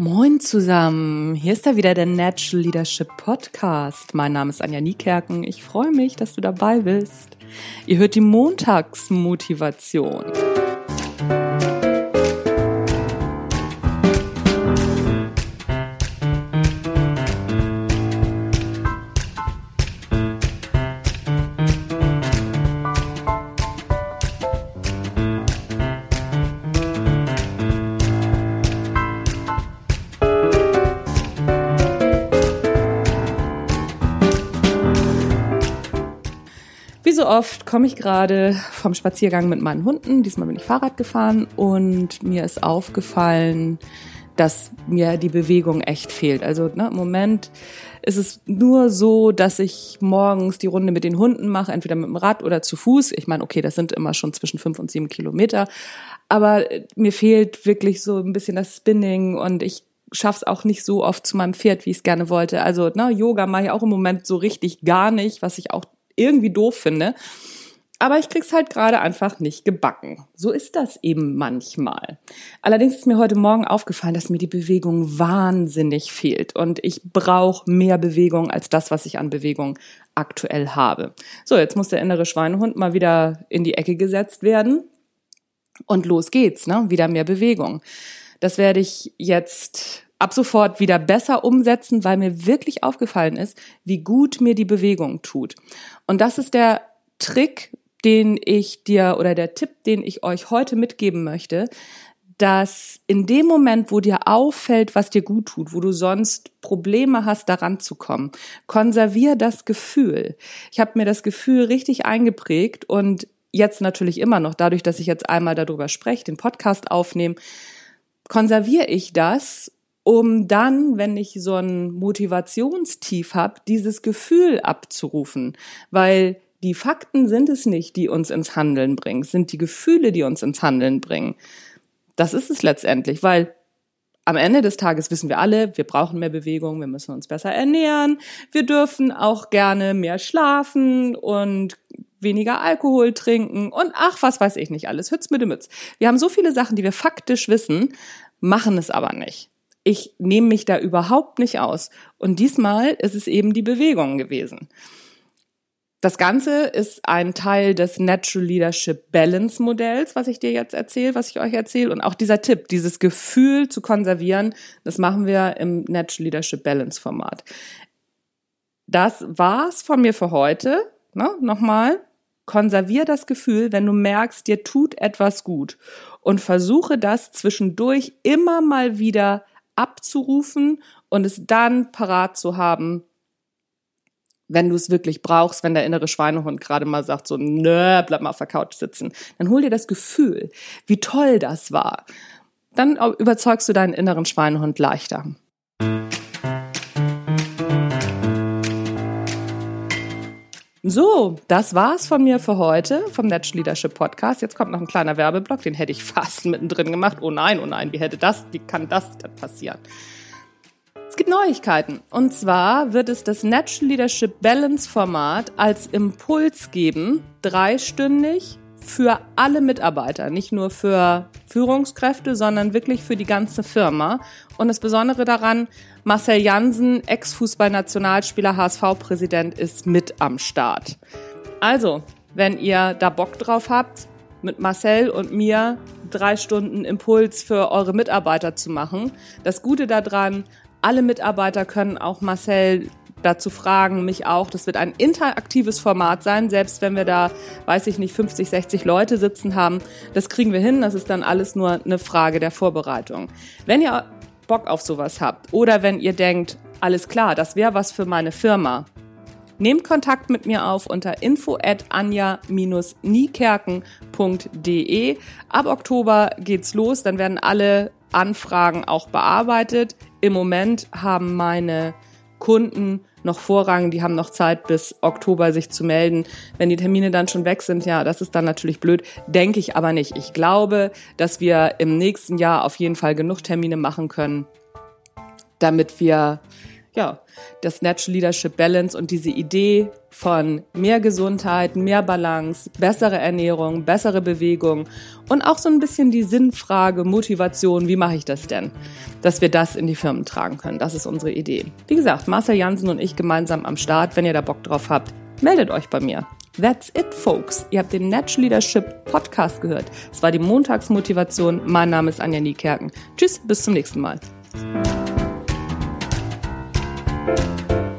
Moin zusammen, hier ist da wieder der Natural Leadership Podcast. Mein Name ist Anja Niekerken. Ich freue mich, dass du dabei bist. Ihr hört die Montagsmotivation. Oft komme ich gerade vom Spaziergang mit meinen Hunden. Diesmal bin ich Fahrrad gefahren und mir ist aufgefallen, dass mir die Bewegung echt fehlt. Also ne, im Moment ist es nur so, dass ich morgens die Runde mit den Hunden mache, entweder mit dem Rad oder zu Fuß. Ich meine, okay, das sind immer schon zwischen fünf und sieben Kilometer, aber mir fehlt wirklich so ein bisschen das Spinning und ich schaff's auch nicht so oft zu meinem Pferd, wie ich es gerne wollte. Also ne, Yoga mache ich auch im Moment so richtig gar nicht, was ich auch irgendwie doof finde. Aber ich krieg's halt gerade einfach nicht gebacken. So ist das eben manchmal. Allerdings ist mir heute Morgen aufgefallen, dass mir die Bewegung wahnsinnig fehlt und ich brauche mehr Bewegung als das, was ich an Bewegung aktuell habe. So, jetzt muss der innere Schweinehund mal wieder in die Ecke gesetzt werden und los geht's, ne? Wieder mehr Bewegung. Das werde ich jetzt ab sofort wieder besser umsetzen, weil mir wirklich aufgefallen ist, wie gut mir die Bewegung tut. Und das ist der Trick, den ich dir oder der Tipp, den ich euch heute mitgeben möchte, dass in dem Moment, wo dir auffällt, was dir gut tut, wo du sonst Probleme hast, daran zu kommen, konservier das Gefühl. Ich habe mir das Gefühl richtig eingeprägt und jetzt natürlich immer noch, dadurch, dass ich jetzt einmal darüber spreche, den Podcast aufnehme, konserviere ich das, um dann, wenn ich so ein Motivationstief habe, dieses Gefühl abzurufen, weil die Fakten sind es nicht, die uns ins Handeln bringen, es sind die Gefühle, die uns ins Handeln bringen. Das ist es letztendlich, weil am Ende des Tages wissen wir alle, wir brauchen mehr Bewegung, wir müssen uns besser ernähren, wir dürfen auch gerne mehr schlafen und weniger Alkohol trinken und ach, was weiß ich nicht alles, Hütz mit dem Mütz. Wir haben so viele Sachen, die wir faktisch wissen, machen es aber nicht. Ich nehme mich da überhaupt nicht aus. Und diesmal ist es eben die Bewegung gewesen. Das Ganze ist ein Teil des Natural Leadership Balance Modells, was ich dir jetzt erzähle, was ich euch erzähle. Und auch dieser Tipp, dieses Gefühl zu konservieren, das machen wir im Natural Leadership Balance Format. Das war's von mir für heute. Ne? Nochmal, konservier das Gefühl, wenn du merkst, dir tut etwas gut und versuche das zwischendurch immer mal wieder abzurufen und es dann parat zu haben, wenn du es wirklich brauchst, wenn der innere Schweinehund gerade mal sagt, so, nö, bleib mal auf der Couch sitzen, dann hol dir das Gefühl, wie toll das war. Dann überzeugst du deinen inneren Schweinehund leichter. So, das war's von mir für heute vom Natural Leadership Podcast. Jetzt kommt noch ein kleiner Werbeblock, den hätte ich fast mittendrin gemacht. Oh nein, oh nein, wie hätte das, wie kann das denn passieren? Es gibt Neuigkeiten. Und zwar wird es das Natural Leadership Balance Format als Impuls geben, dreistündig für alle Mitarbeiter, nicht nur für Führungskräfte, sondern wirklich für die ganze Firma. Und das Besondere daran, Marcel Jansen, Ex-Fußballnationalspieler, HSV-Präsident, ist mit am Start. Also, wenn ihr da Bock drauf habt, mit Marcel und mir drei Stunden Impuls für eure Mitarbeiter zu machen. Das Gute daran, alle Mitarbeiter können auch Marcel dazu fragen, mich auch. Das wird ein interaktives Format sein, selbst wenn wir da, weiß ich nicht, 50, 60 Leute sitzen haben. Das kriegen wir hin. Das ist dann alles nur eine Frage der Vorbereitung. Wenn ihr Bock auf sowas habt oder wenn ihr denkt, alles klar, das wäre was für meine Firma, Nehmt Kontakt mit mir auf unter info at anja-niekerken.de. Ab Oktober geht's los, dann werden alle Anfragen auch bearbeitet. Im Moment haben meine Kunden noch Vorrang, die haben noch Zeit bis Oktober sich zu melden. Wenn die Termine dann schon weg sind, ja, das ist dann natürlich blöd, denke ich aber nicht. Ich glaube, dass wir im nächsten Jahr auf jeden Fall genug Termine machen können, damit wir ja, das Natural Leadership Balance und diese Idee von mehr Gesundheit, mehr Balance, bessere Ernährung, bessere Bewegung und auch so ein bisschen die Sinnfrage, Motivation, wie mache ich das denn? Dass wir das in die Firmen tragen können. Das ist unsere Idee. Wie gesagt, Marcel Jansen und ich gemeinsam am Start. Wenn ihr da Bock drauf habt, meldet euch bei mir. That's it, folks. Ihr habt den Natural Leadership Podcast gehört. Es war die Montagsmotivation. Mein Name ist Anja Niekerken. Tschüss, bis zum nächsten Mal. Thank you.